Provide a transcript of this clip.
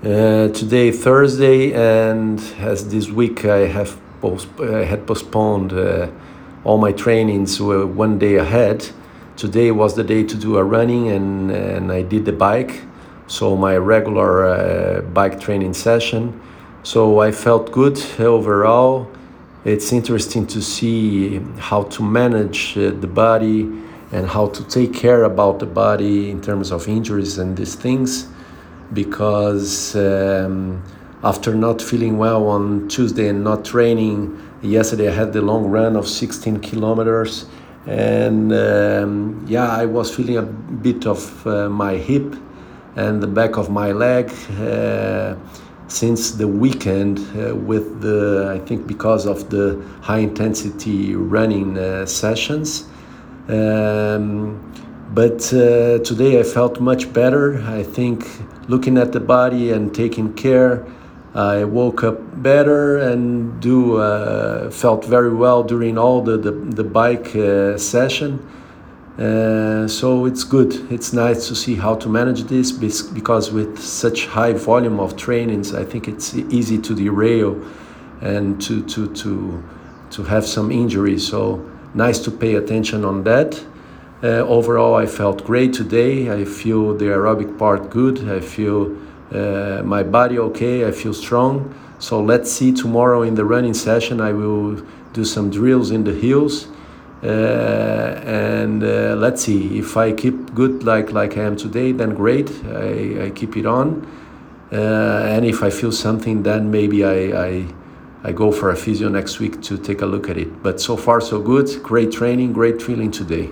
Uh, today Thursday, and as this week I have post- I had postponed uh, all my trainings were one day ahead. Today was the day to do a running, and and I did the bike, so my regular uh, bike training session. So I felt good overall. It's interesting to see how to manage uh, the body and how to take care about the body in terms of injuries and these things because um, after not feeling well on Tuesday and not training yesterday I had the long run of 16 kilometers. And um, yeah I was feeling a bit of uh, my hip and the back of my leg uh, since the weekend uh, with the I think because of the high intensity running uh, sessions. Um, but uh, today I felt much better. I think looking at the body and taking care, I woke up better and do uh, felt very well during all the the, the bike uh, session. Uh, so it's good. It's nice to see how to manage this because with such high volume of trainings, I think it's easy to derail and to to to to have some injuries. So nice to pay attention on that. Uh, overall, I felt great today. I feel the aerobic part good. I feel uh, my body okay. I feel strong. So let's see tomorrow in the running session. I will do some drills in the hills. Uh, and uh, let's see if I keep good like like I am today, then great. I, I keep it on. Uh, and if I feel something, then maybe I, I I go for a physio next week to take a look at it. But so far so good. Great training, great feeling today.